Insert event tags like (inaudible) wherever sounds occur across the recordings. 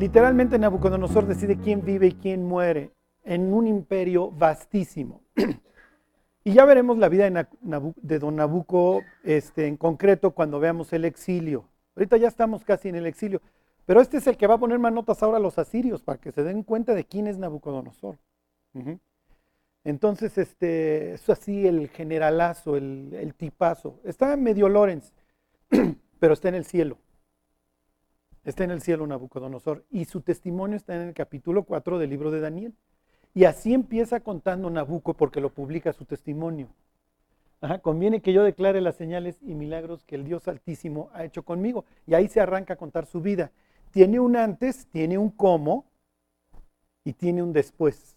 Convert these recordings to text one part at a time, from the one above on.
Literalmente Nabucodonosor decide quién vive y quién muere en un imperio vastísimo. (clears throat) y ya veremos la vida de, don Nabucco este, en concreto cuando veamos el exilio. Ahorita ya estamos casi en el exilio, pero este es el que va a poner más notas ahora a los asirios para que se den cuenta de quién es Nabucodonosor. Entonces, este, es así el generalazo, el, el tipazo. Está medio Lorenz, (clears throat) pero está en el cielo. Está en el cielo Nabucodonosor y su testimonio está en el capítulo 4 del libro de Daniel. Y así empieza contando Nabucco porque lo publica su testimonio. conviene que yo declare las señales y milagros que el Dios Altísimo ha hecho conmigo. Y ahí se arranca a contar su vida. Tiene un antes, tiene un cómo y tiene un después.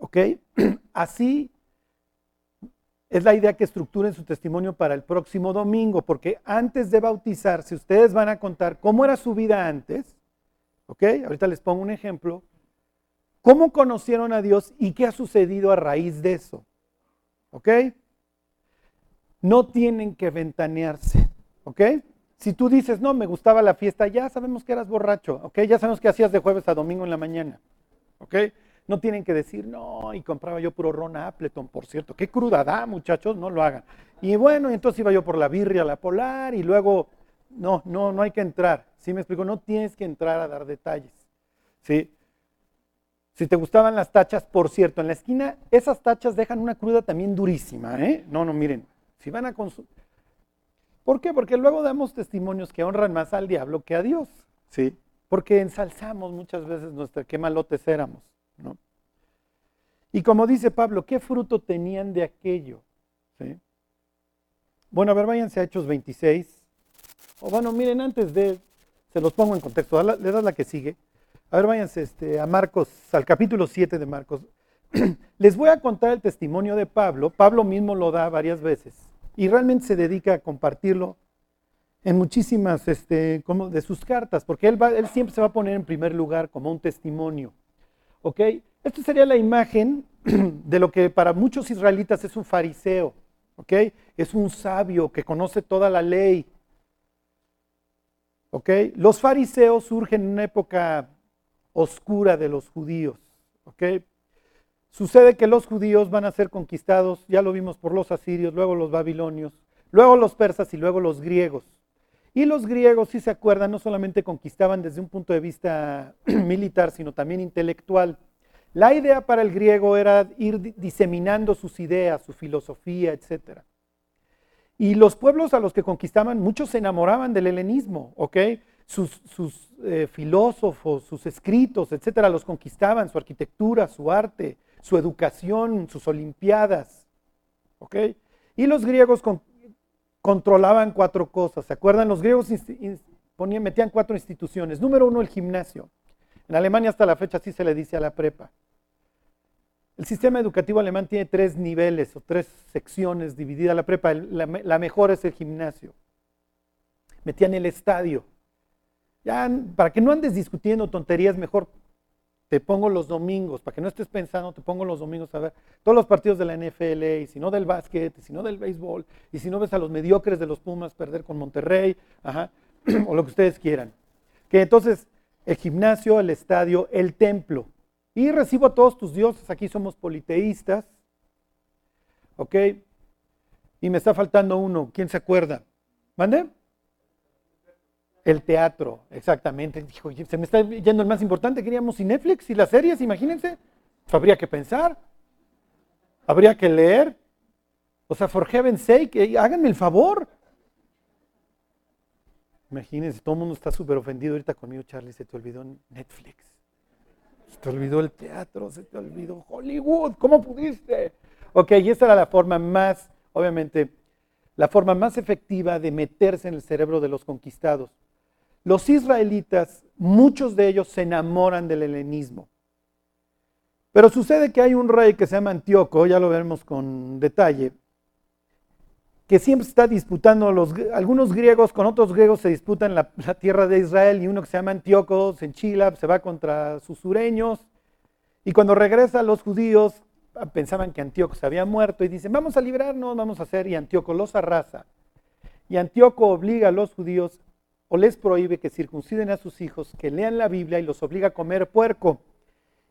¿Ok? (clears throat) Así es la idea que estructuren su testimonio para el próximo domingo, porque antes de bautizarse, ustedes van a contar cómo era su vida antes, ¿ok? Ahorita les pongo un ejemplo, cómo conocieron a Dios y qué ha sucedido a raíz de eso, ¿ok? No tienen que ventanearse, ¿ok? Si tú dices, no, me gustaba la fiesta, ya sabemos que eras borracho, ¿ok? Ya sabemos que hacías de jueves a domingo en la mañana, ¿ok? No tienen que decir, no, y compraba yo puro ron Appleton, por cierto. Qué cruda da, muchachos, no lo hagan. Y bueno, entonces iba yo por la birria, la polar, y luego, no, no, no hay que entrar. ¿Sí me explico? No tienes que entrar a dar detalles. ¿Sí? Si te gustaban las tachas, por cierto, en la esquina, esas tachas dejan una cruda también durísima, ¿eh? No, no, miren, si van a consumir. ¿Por qué? Porque luego damos testimonios que honran más al diablo que a Dios, ¿sí? Porque ensalzamos muchas veces nuestra, qué malotes éramos. Y como dice Pablo, ¿qué fruto tenían de aquello? Bueno, a ver, váyanse a Hechos 26. O bueno, miren, antes de, se los pongo en contexto, le das la que sigue. A ver, váyanse este, a Marcos, al capítulo 7 de Marcos. (clears throat) Les voy a contar el testimonio de Pablo. Pablo mismo lo da varias veces y realmente se dedica a compartirlo en muchísimas este, de sus cartas, porque él, él siempre se va a poner en primer lugar como un testimonio. ¿Ok? Esta sería la imagen (clears throat) de lo que para muchos israelitas es un fariseo. ¿Ok? Es un sabio que conoce toda la ley. ¿Ok? Los fariseos surgen en una época oscura de los judíos. ¿Ok? Sucede que los judíos van a ser conquistados, ya lo vimos por los asirios, luego los babilonios, luego los persas y luego los griegos. Y los griegos, si se acuerdan, no solamente conquistaban desde un punto de vista (clears throat) militar, sino también intelectual. La idea para el griego era ir diseminando sus ideas, su filosofía, etc. Y los pueblos a los que conquistaban, muchos se enamoraban del helenismo, ¿ok? Sus, eh, filósofos, sus escritos, etcétera, los conquistaban, su arquitectura, su arte, su educación, sus olimpiadas, ¿ok? Y los griegos con, controlaban cuatro cosas. ¿Se acuerdan? Los griegos ponían, metían cuatro instituciones. Número uno, el gimnasio. En Alemania hasta la fecha así se le dice a la prepa. El sistema educativo alemán tiene tres niveles o tres secciones divididas. La prepa, la mejor es el gimnasio. Metían el estadio. Ya, para que no andes discutiendo tonterías, mejor te pongo los domingos, para que no estés pensando, te pongo los domingos a ver todos los partidos de la NFL, y si no del básquet, y si no del béisbol, y si no ves a los mediocres de los Pumas perder con Monterrey, (clears throat) o lo que ustedes quieran. Que entonces el gimnasio, el estadio, el templo. Y recibo a todos tus dioses, aquí somos politeístas. ¿Ok? Y me está faltando uno, ¿quién se acuerda? ¿Mande? El teatro, exactamente. Se me está yendo el más importante. Queríamos y Netflix y las series, imagínense. Pues habría que pensar. Habría que leer. O sea, for heaven's sake, háganme el favor. Imagínense, todo el mundo está súper ofendido ahorita conmigo, Charlie. Se te olvidó Netflix. Se te olvidó el teatro, se te olvidó Hollywood. ¿Cómo pudiste? Ok, y esa era la forma más, obviamente, la forma más efectiva de meterse en el cerebro de los conquistados. Los israelitas, muchos de ellos se enamoran del helenismo. Pero sucede que hay un rey que se llama Antíoco, ya lo veremos con detalle, que siempre está disputando, los, algunos griegos con otros griegos se disputan la, tierra de Israel y uno que se llama Antíoco se se va contra sus sureños y cuando regresa los judíos pensaban que Antíoco se había muerto y dicen, vamos a librarnos, vamos a hacer, y Antíoco los arrasa. Y Antíoco obliga a los judíos o les prohíbe que circunciden a sus hijos, que lean la Biblia y los obliga a comer puerco.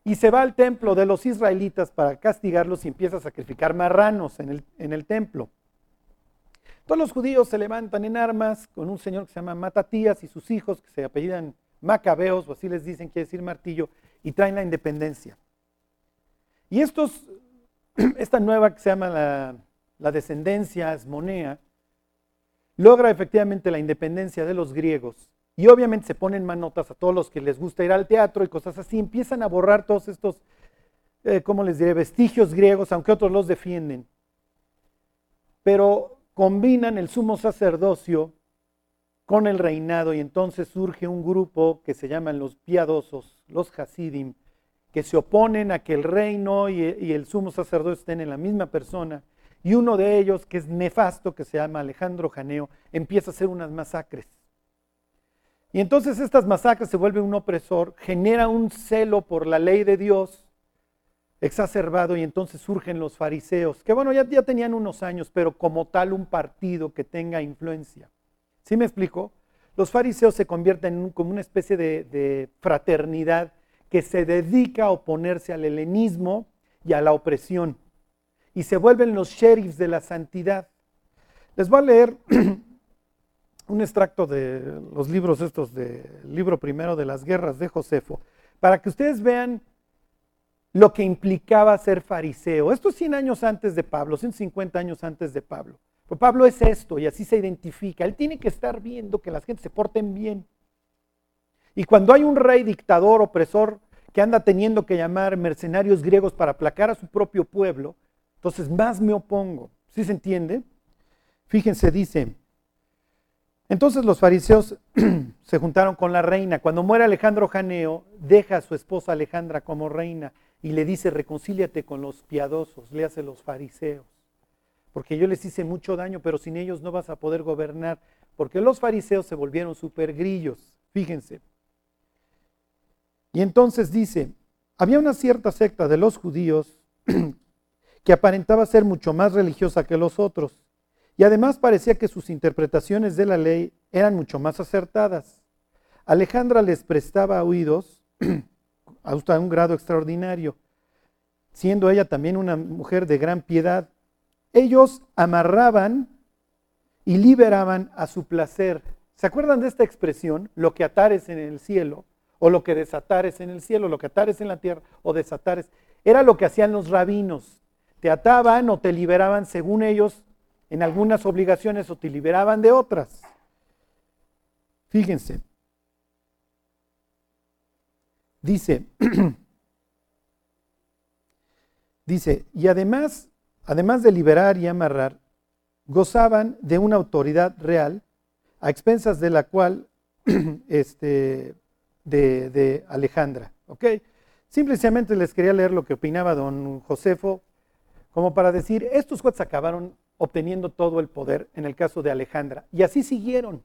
Y se va al templo de los israelitas para castigarlos y empieza a sacrificar marranos en el, en el templo. Todos los judíos se levantan en armas con un señor que se llama Matatías y sus hijos que se apellidan Macabeos, o así les dicen, quiere decir martillo, y traen la independencia. Y estos, (clears throat) esta nueva que se llama la, la descendencia asmonea, logra efectivamente la independencia de los griegos. Y obviamente se ponen manotas a todos los que les gusta ir al teatro y cosas así. Empiezan a borrar todos estos, eh, ¿cómo les diré?, vestigios griegos, aunque otros los defienden. Pero combinan el sumo sacerdocio con el reinado y entonces surge un grupo que se llaman los piadosos, los Hasidim, que se oponen a que el reino y, el sumo sacerdocio estén en la misma persona. Y uno de ellos, que es nefasto, que se llama Alejandro Janeo, empieza a hacer unas masacres. Y entonces estas masacres se vuelve un opresor, genera un celo por la ley de Dios exacerbado y entonces surgen los fariseos, que bueno, ya, ya tenían unos años, pero como tal un partido que tenga influencia. ¿Sí me explico? Los fariseos se convierten como una especie de fraternidad que se dedica a oponerse al helenismo y a la opresión. Y se vuelven los sheriffs de la santidad. Les voy a leer (clears throat) un extracto de los libros estos del libro primero de las guerras de Josefo, para que ustedes vean lo que implicaba ser fariseo. Esto es 100 años antes de Pablo, 150 años antes de Pablo. Pero Pablo es esto y así se identifica. Él tiene que estar viendo que las gente se porten bien. Y cuando hay un rey dictador, opresor, que anda teniendo que llamar mercenarios griegos para aplacar a su propio pueblo, entonces más me opongo. ¿Sí se entiende? Fíjense, dice, entonces los fariseos (clears throat) se juntaron con la reina. Cuando muere Alejandro Janeo, deja a su esposa Alejandra como reina y le dice, reconcíliate con los piadosos, le hace los fariseos. Porque yo les hice mucho daño, pero sin ellos no vas a poder gobernar. Porque los fariseos se volvieron super grillos. Fíjense. Y entonces dice, había una cierta secta de los judíos (clears throat) que aparentaba ser mucho más religiosa que los otros. Y además parecía que sus interpretaciones de la ley eran mucho más acertadas. Alejandra les prestaba oídos (clears throat) hasta un grado extraordinario, siendo ella también una mujer de gran piedad. Ellos amarraban y liberaban a su placer. ¿Se acuerdan de esta expresión? Lo que atares en el cielo o lo que desatares en el cielo, lo que atares en la tierra o desatares. Era lo que hacían los rabinos. Te ataban o te liberaban según ellos en algunas obligaciones o te liberaban de otras. Fíjense. Dice, (clears throat) dice, y además, además de liberar y amarrar, gozaban de una autoridad real, a expensas de la cual (clears throat) este, de, Alejandra. ¿ok? Simplemente les quería leer lo que opinaba don Josefo, como para decir, estos jueces acabaron obteniendo todo el poder en el caso de Alejandra. Y así siguieron.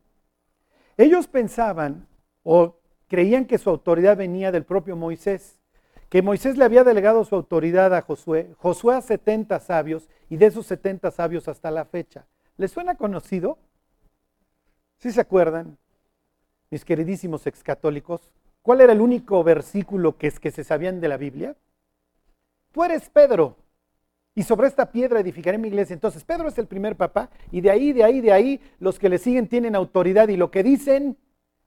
Ellos pensaban o creían que su autoridad venía del propio Moisés, que Moisés le había delegado su autoridad a Josué, Josué a 70 sabios y de esos 70 sabios hasta la fecha. ¿Les suena conocido? ¿Sí se acuerdan? mis queridísimos excatólicos, ¿cuál era el único versículo que, es, que se sabían de la Biblia? Tú eres Pedro, y sobre esta piedra edificaré mi iglesia. Entonces, Pedro es el primer papá, y de ahí, de ahí, de ahí, los que le siguen tienen autoridad, y lo que dicen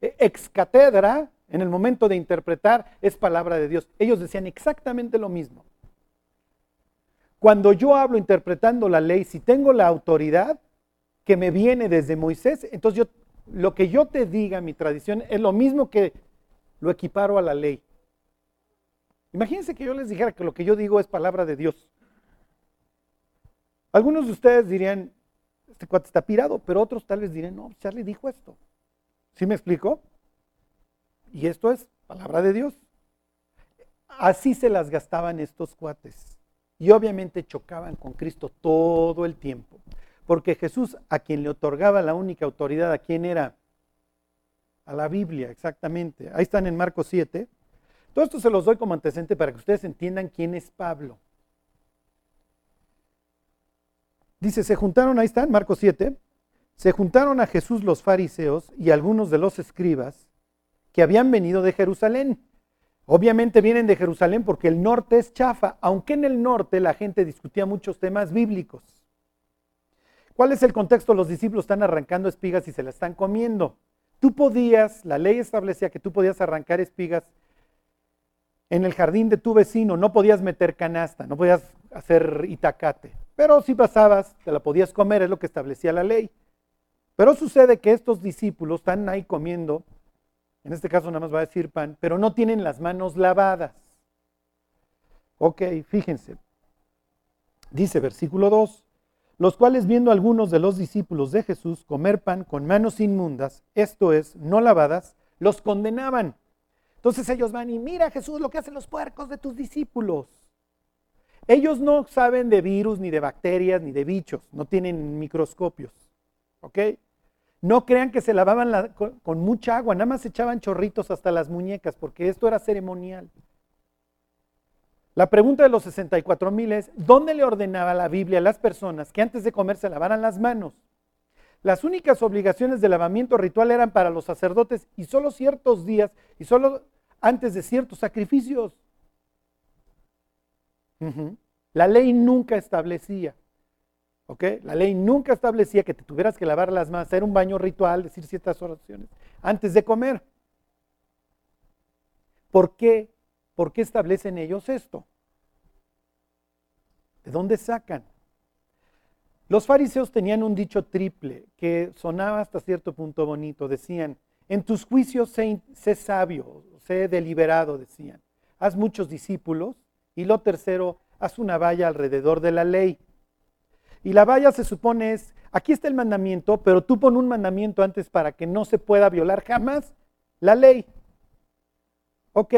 ex catedra, en el momento de interpretar, es palabra de Dios. Ellos decían exactamente lo mismo. Cuando yo hablo interpretando la ley, si tengo la autoridad que me viene desde Moisés, entonces yo lo que yo te diga, mi tradición, es lo mismo que lo equiparo a la ley. Imagínense que yo les dijera que lo que yo digo es palabra de Dios. Algunos de ustedes dirían, este cuate está pirado, pero otros tal vez dirían, no, Charlie dijo esto. ¿Sí me explico? Y esto es palabra de Dios. Así se las gastaban estos cuates. Y obviamente chocaban con Cristo todo el tiempo. Porque Jesús, a quien le otorgaba la única autoridad, ¿a quién era? A la Biblia, exactamente. Ahí están en Marcos 7. Todo esto se los doy como antecedente para que ustedes entiendan quién es Pablo. Dice, se juntaron, ahí están, Marcos 7, se juntaron a Jesús los fariseos y algunos de los escribas que habían venido de Jerusalén. Obviamente vienen de Jerusalén porque el norte es chafa, aunque en el norte la gente discutía muchos temas bíblicos. ¿Cuál es el contexto? Los discípulos están arrancando espigas y se las están comiendo. Tú podías, la ley establecía que tú podías arrancar espigas en el jardín de tu vecino, no podías meter canasta, no podías hacer itacate, pero si pasabas, te la podías comer, es lo que establecía la ley. Pero sucede que estos discípulos están ahí comiendo, en este caso nada más va a decir pan, pero no tienen las manos lavadas. Ok, fíjense. Dice versículo 2, los cuales viendo algunos de los discípulos de Jesús comer pan con manos inmundas, esto es, no lavadas, los condenaban. Entonces ellos van y mira Jesús lo que hacen los puercos de tus discípulos. Ellos no saben de virus, ni de bacterias, ni de bichos, no tienen microscopios. ¿Ok? No crean que se lavaban con, mucha agua, nada más echaban chorritos hasta las muñecas, porque esto era ceremonial. La pregunta de los 64 mil es, ¿dónde le ordenaba la Biblia a las personas que antes de comer se lavaran las manos? Las únicas obligaciones de lavamiento ritual eran para los sacerdotes y solo ciertos días y solo antes de ciertos sacrificios. La ley nunca establecía la ley nunca establecía que te tuvieras que lavar las manos, hacer un baño ritual, decir ciertas oraciones antes de comer. ¿Por qué? ¿Por qué establecen ellos esto? ¿De dónde sacan? Los fariseos tenían un dicho triple que sonaba hasta cierto punto bonito. Decían, en tus juicios sé, sé sabio, sé deliberado, decían. Haz muchos discípulos. Y lo tercero, haz una valla alrededor de la ley. Y la valla se supone es, aquí está el mandamiento, pero tú pon un mandamiento antes para que no se pueda violar jamás la ley. Ok,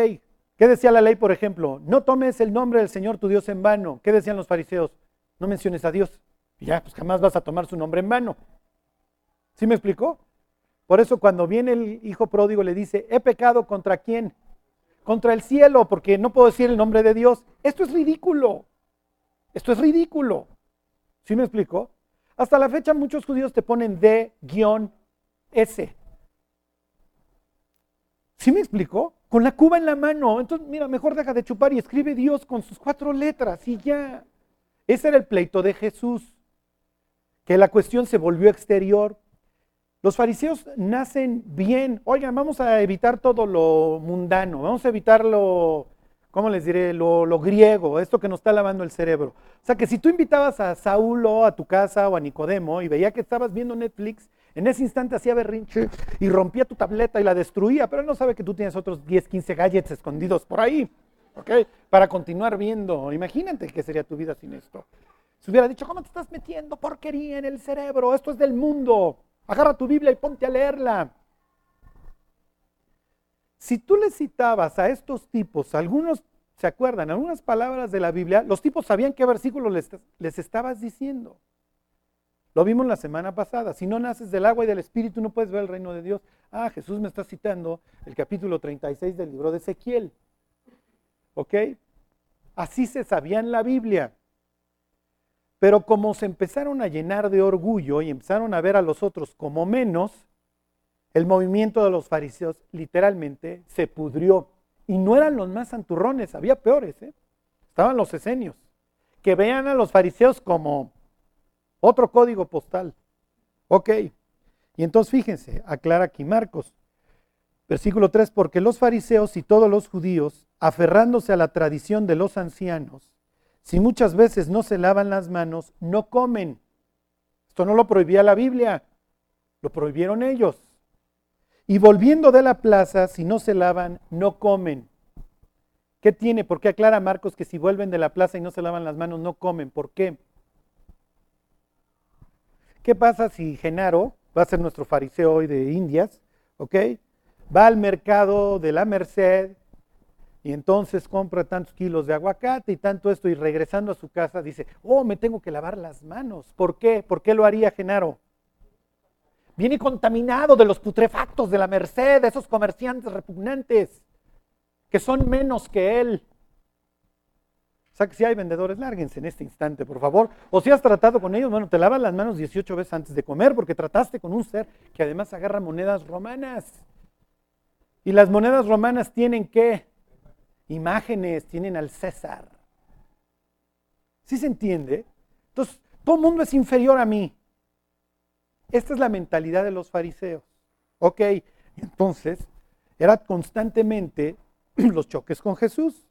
¿qué decía la ley, por ejemplo? No tomes el nombre del Señor tu Dios en vano. ¿Qué decían los fariseos? No menciones a Dios. ya, pues jamás vas a tomar su nombre en vano. ¿Sí me explicó? Por eso cuando viene el hijo pródigo le dice, he pecado contra quién? Contra el cielo, porque no puedo decir el nombre de Dios. Esto es ridículo. Esto es ridículo. ¿Sí me explico? Hasta la fecha muchos judíos te ponen D-S. ¿Sí me explicó? Con la cuba en la mano. Entonces, mira, mejor deja de chupar y escribe Dios con sus cuatro letras y ya. Ese era el pleito de Jesús. Que la cuestión se volvió exterior. Los fariseos nacen bien. Oigan, vamos a evitar todo lo mundano. Vamos a evitar lo ¿cómo les diré? Lo, griego, esto que nos está lavando el cerebro. O sea que si tú invitabas a Saulo a tu casa o a Nicodemo y veía que estabas viendo Netflix, en ese instante hacía berrinche y rompía tu tableta y la destruía, pero él no sabe que tú tienes otros 10, 15 gadgets escondidos por ahí, ¿ok? Para continuar viendo. Imagínate qué sería tu vida sin esto. Si hubiera dicho, ¿cómo te estás metiendo porquería en el cerebro? Esto es del mundo. Agarra tu Biblia y ponte a leerla. Si tú le citabas a estos tipos, algunos, ¿se acuerdan? Algunas palabras de la Biblia, los tipos sabían qué versículo les, les estabas diciendo. Lo vimos la semana pasada. Si no naces del agua y del espíritu, no puedes ver el reino de Dios. Ah, Jesús me está citando el capítulo 36 del libro de Ezequiel. ¿Ok? Así se sabía en la Biblia. Pero como se empezaron a llenar de orgullo y empezaron a ver a los otros como menos, el movimiento de los fariseos literalmente se pudrió. Y no eran los más santurrones, había peores. ¿eh? Estaban los esenios, que vean a los fariseos como otro código postal. Ok. Y entonces fíjense, aclara aquí Marcos, versículo 3, porque los fariseos y todos los judíos, aferrándose a la tradición de los ancianos, si muchas veces no se lavan las manos, no comen. Esto no lo prohibía la Biblia, lo prohibieron ellos. Y volviendo de la plaza, si no se lavan, no comen. ¿Qué tiene? ¿Por qué aclara Marcos que si vuelven de la plaza y no se lavan las manos, no comen? ¿Por qué? ¿Qué pasa si Genaro, va a ser nuestro fariseo hoy de Indias, ¿ok? Va al mercado de la Merced y entonces compra tantos kilos de aguacate y tanto esto y regresando a su casa dice, oh, me tengo que lavar las manos. ¿Por qué? ¿Por qué lo haría Genaro? Viene contaminado de los putrefactos de la merced, de esos comerciantes repugnantes, que son menos que él. sea que si hay vendedores, lárguense en este instante, por favor. O si has tratado con ellos, bueno, te lavas las manos 18 veces antes de comer porque trataste con un ser que además agarra monedas romanas. Y las monedas romanas tienen qué? Imágenes, tienen al César. ¿Sí se entiende? Entonces, todo el mundo es inferior a mí. Esta es la mentalidad de los fariseos. Ok, entonces, era constantemente (clears throat) los choques con Jesús.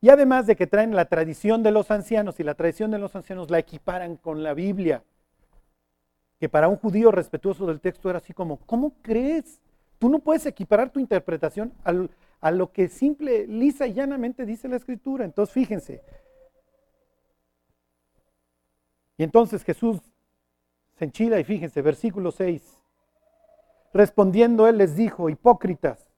Y además de que traen la tradición de los ancianos y la tradición de los ancianos la equiparan con la Biblia, que para un judío respetuoso del texto era así como, ¿cómo crees? Tú no puedes equiparar tu interpretación a lo que simple, lisa y llanamente dice la escritura. Entonces, fíjense. Y entonces Jesús se enchila y fíjense, versículo 6. Respondiendo él les dijo, hipócritas,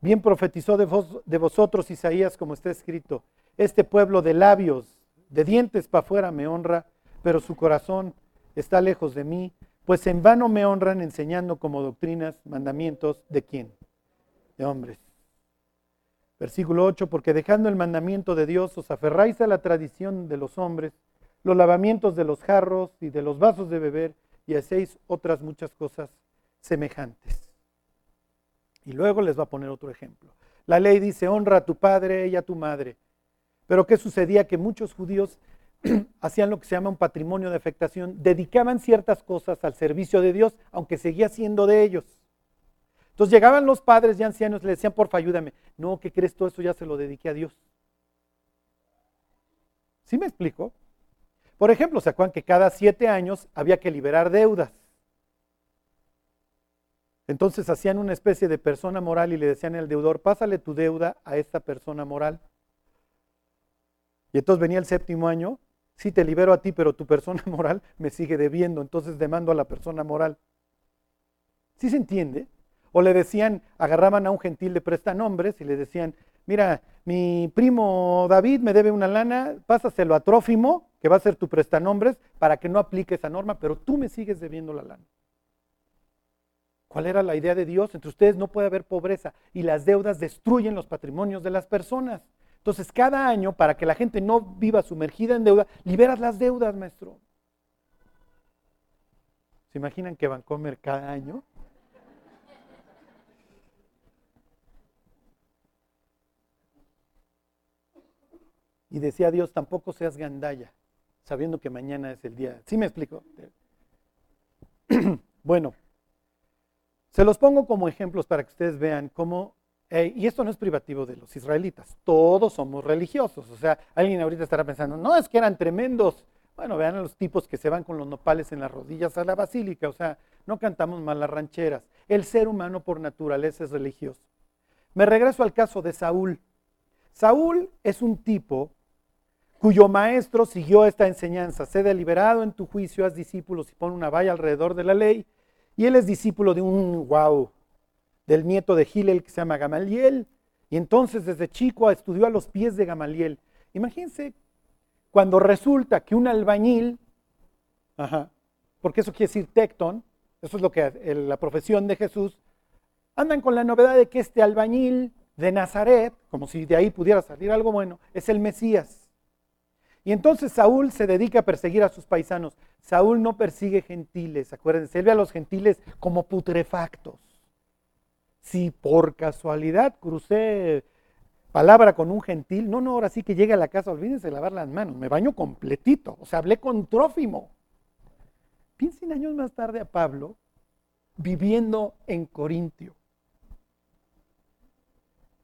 bien profetizó de, de vosotros Isaías como está escrito, este pueblo de labios, de dientes para afuera me honra, pero su corazón está lejos de mí, pues en vano me honran enseñando como doctrinas, mandamientos de quién? De hombres. Versículo 8, porque dejando el mandamiento de Dios os aferráis a la tradición de los hombres, los lavamientos de los jarros y de los vasos de beber, y hacéis otras muchas cosas semejantes. Y luego les va a poner otro ejemplo. La ley dice, honra a tu padre y a tu madre. Pero ¿qué sucedía? Que muchos judíos (clears throat) hacían lo que se llama un patrimonio de afectación, dedicaban ciertas cosas al servicio de Dios, aunque seguía siendo de ellos. Entonces llegaban los padres y ancianos le decían, porfa, ayúdame. No, ¿qué crees? Todo eso ya se lo dediqué a Dios. ¿Sí me explico? Por ejemplo, ¿se acuerdan que cada siete años había que liberar deudas? Entonces hacían una especie de persona moral y le decían al deudor, pásale tu deuda a esta persona moral. Y entonces venía el séptimo año, sí te libero a ti, pero tu persona (laughs) moral me sigue debiendo, entonces demando a la persona moral. ¿Sí se entiende? O le decían, agarraban a un gentil de prestanombres y le decían, mira, mi primo David me debe una lana, pásaselo a Trófimo, que va a ser tu prestanombres, para que no aplique esa norma, pero tú me sigues debiendo la lana. ¿Cuál era la idea de Dios? Entre ustedes no puede haber pobreza y las deudas destruyen los patrimonios de las personas. Entonces, cada año, para que la gente no viva sumergida en deuda, liberas las deudas, maestro. ¿Se imaginan que van a comer cada año? Y decía Dios, tampoco seas gandalla, sabiendo que mañana es el día. ¿Sí me explico? (clears throat) bueno, se los pongo como ejemplos para que ustedes vean cómo, eh, y esto no es privativo de los israelitas, todos somos religiosos. O sea, alguien ahorita estará pensando, no, es que eran tremendos. Bueno, vean a los tipos que se van con los nopales en las rodillas a la basílica, o sea, no cantamos mal las rancheras. El ser humano por naturaleza es religioso. Me regreso al caso de Saúl. Saúl es un tipo cuyo maestro siguió esta enseñanza. Sé deliberado en tu juicio, haz discípulos y pon una valla alrededor de la ley y él es discípulo de un, wow, del nieto de Gilel que se llama Gamaliel. Y entonces desde chico estudió a los pies de Gamaliel. Imagínense cuando resulta que un albañil, porque eso quiere decir tecton, eso es lo que la profesión de Jesús, andan con la novedad de que este albañil de Nazaret, como si de ahí pudiera salir algo bueno, es el Mesías. Y entonces Saúl se dedica a perseguir a sus paisanos. Saúl no persigue gentiles, acuérdense, él ve a los gentiles como putrefactos. Si por casualidad crucé palabra con un gentil, no, no, ahora sí que llegue a la casa, olvídense de lavar las manos, me baño completito. O sea, hablé con Trófimo. Piensen años más tarde a Pablo viviendo en Corintio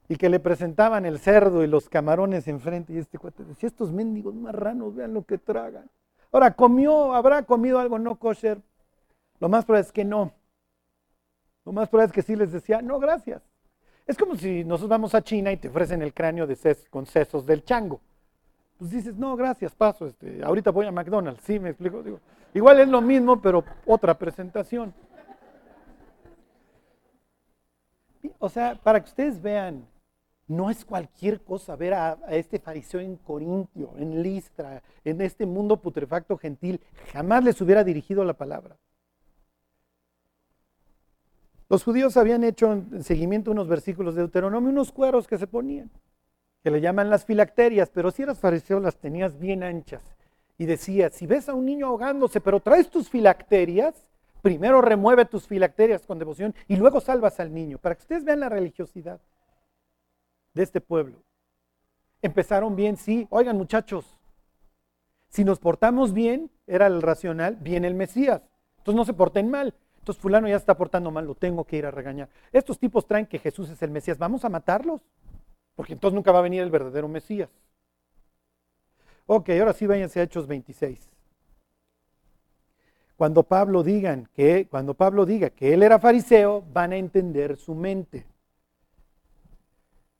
y que le presentaban el cerdo y los camarones enfrente. Y este cuate decía, estos mendigos marranos, vean lo que tragan. Ahora, ¿comió, habrá comido algo no kosher? Lo más probable es que no. Lo más probable es que sí les decía, no, gracias. Es como si nosotros vamos a China y te ofrecen el cráneo con sesos del chango. Pues dices, no, gracias, paso, este, ahorita voy a McDonald's. Sí, me explico. Digo, igual es lo mismo, pero otra presentación. O sea, para que ustedes vean no es cualquier cosa ver a, este fariseo en Corintio, en Listra, en este mundo putrefacto gentil. Jamás les hubiera dirigido la palabra. Los judíos habían hecho en seguimiento unos versículos de Deuteronomio, unos cueros que se ponían. que le llaman las filacterias, pero si eras fariseo las tenías bien anchas. Y decía, si ves a un niño ahogándose, pero traes tus filacterias, primero remueve tus filacterias con devoción y luego salvas al niño, para que ustedes vean la religiosidad de este pueblo. Empezaron bien, sí, oigan muchachos, si nos portamos bien, era el racional, viene el Mesías. Entonces no se porten mal. Entonces fulano ya está portando mal, lo tengo que ir a regañar. Estos tipos traen que Jesús es el Mesías, vamos a matarlos, porque entonces nunca va a venir el verdadero Mesías. Ok, ahora sí váyanse a Hechos 26. Cuando Pablo digan que cuando Pablo diga que él era fariseo, van a entender su mente.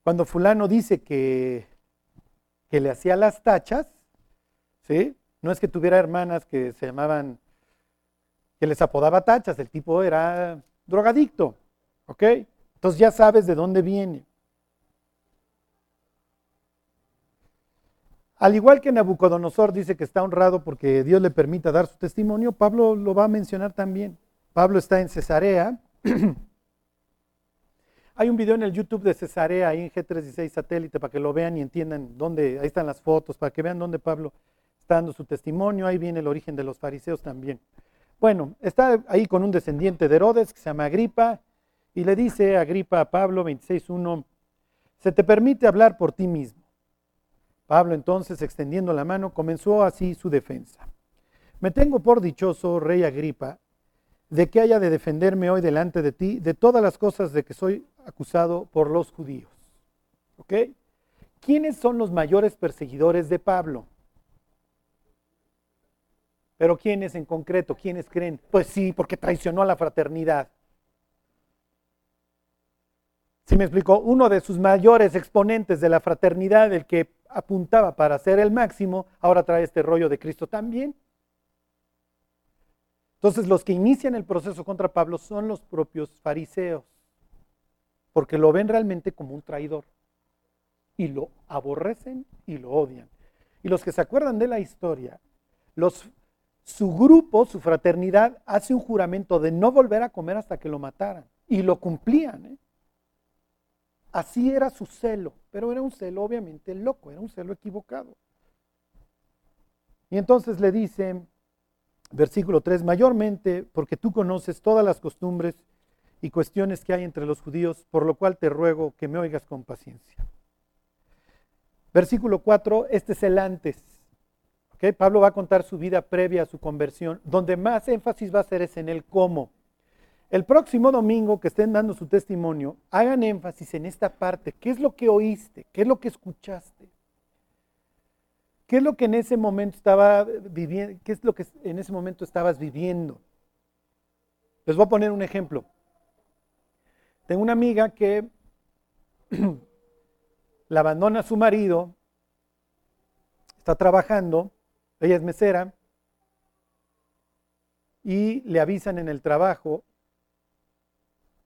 Cuando fulano dice que que le hacía las tachas, ¿sí? No es que tuviera hermanas que se llamaban que les apodaba tachas, el tipo era drogadicto, ¿ok? Entonces ya sabes de dónde viene. Al igual que Nabucodonosor dice que está honrado porque Dios le permita dar su testimonio, Pablo lo va a mencionar también. Pablo está en Cesarea. (clears throat) Hay un video en el YouTube de Cesarea, ahí en G36 satélite, para que lo vean y entiendan dónde, ahí están las fotos, para que vean dónde Pablo está dando su testimonio. Ahí viene el origen de los fariseos también. Bueno, está ahí con un descendiente de Herodes que se llama Agripa y le dice Agripa a Pablo 26.1, se te permite hablar por ti mismo. Pablo entonces, extendiendo la mano, comenzó así su defensa. Me tengo por dichoso, rey Agripa, de que haya de defenderme hoy delante de ti de todas las cosas de que soy acusado por los judíos. ¿Ok? ¿Quiénes son los mayores perseguidores de Pablo? Pero ¿quiénes en concreto? ¿Quiénes creen? Pues sí, porque traicionó a la fraternidad. Si me explicó, uno de sus mayores exponentes de la fraternidad, el que apuntaba para ser el máximo, ahora trae este rollo de Cristo también. Entonces los que inician el proceso contra Pablo son los propios fariseos, porque lo ven realmente como un traidor y lo aborrecen y lo odian. Y los que se acuerdan de la historia, los su grupo, su fraternidad, hace un juramento de no volver a comer hasta que lo mataran. Y lo cumplían. ¿eh? Así era su celo, pero era un celo obviamente loco, era un celo equivocado. Y entonces le dice, versículo 3, mayormente porque tú conoces todas las costumbres y cuestiones que hay entre los judíos, por lo cual te ruego que me oigas con paciencia. Versículo 4, este es el antes. Pablo va a contar su vida previa a su conversión. Donde más énfasis va a hacer es en el cómo. El próximo domingo que estén dando su testimonio, hagan énfasis en esta parte. ¿Qué es lo que oíste? ¿Qué es lo que escuchaste? ¿Qué es lo que en ese momento estaba viviendo? ¿Qué es lo que en ese momento estabas viviendo? Les voy a poner un ejemplo. Tengo una amiga que (clears throat) la abandona a su marido, está trabajando ella es mesera y le avisan en el trabajo,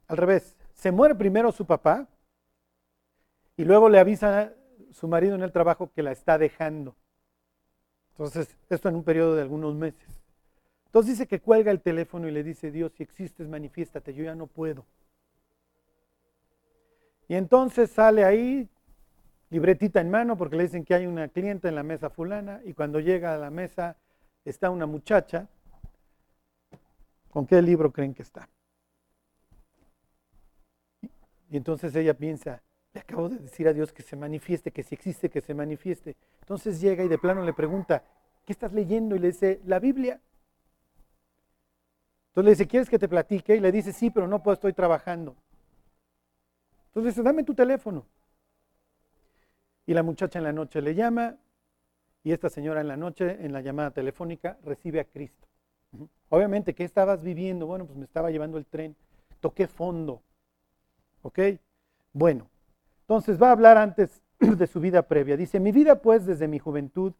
al revés, se muere primero su papá y luego le avisan a su marido en el trabajo que la está dejando. Entonces, esto en un periodo de algunos meses. Entonces dice que cuelga el teléfono y le dice, Dios, si existes, manifiéstate, yo ya no puedo. Y entonces sale ahí, libretita en mano porque le dicen que hay una clienta en la mesa fulana y cuando llega a la mesa está una muchacha. ¿Con qué libro creen que está? Y entonces ella piensa, le acabo de decir a Dios que se manifieste, que si existe, que se manifieste. Entonces llega y de plano le pregunta, ¿qué estás leyendo? Y le dice, la Biblia. Entonces le dice, ¿quieres que te platique? Y le dice, sí, pero no puedo, estoy trabajando. Entonces dice, dame tu teléfono. Y la muchacha en la noche le llama y esta señora en la noche, en la llamada telefónica, recibe a Cristo. Obviamente, ¿qué estabas viviendo? Bueno, pues me estaba llevando el tren, toqué fondo. ¿Ok? Bueno, entonces va a hablar antes (clears throat) de su vida previa. Dice, mi vida pues desde mi juventud,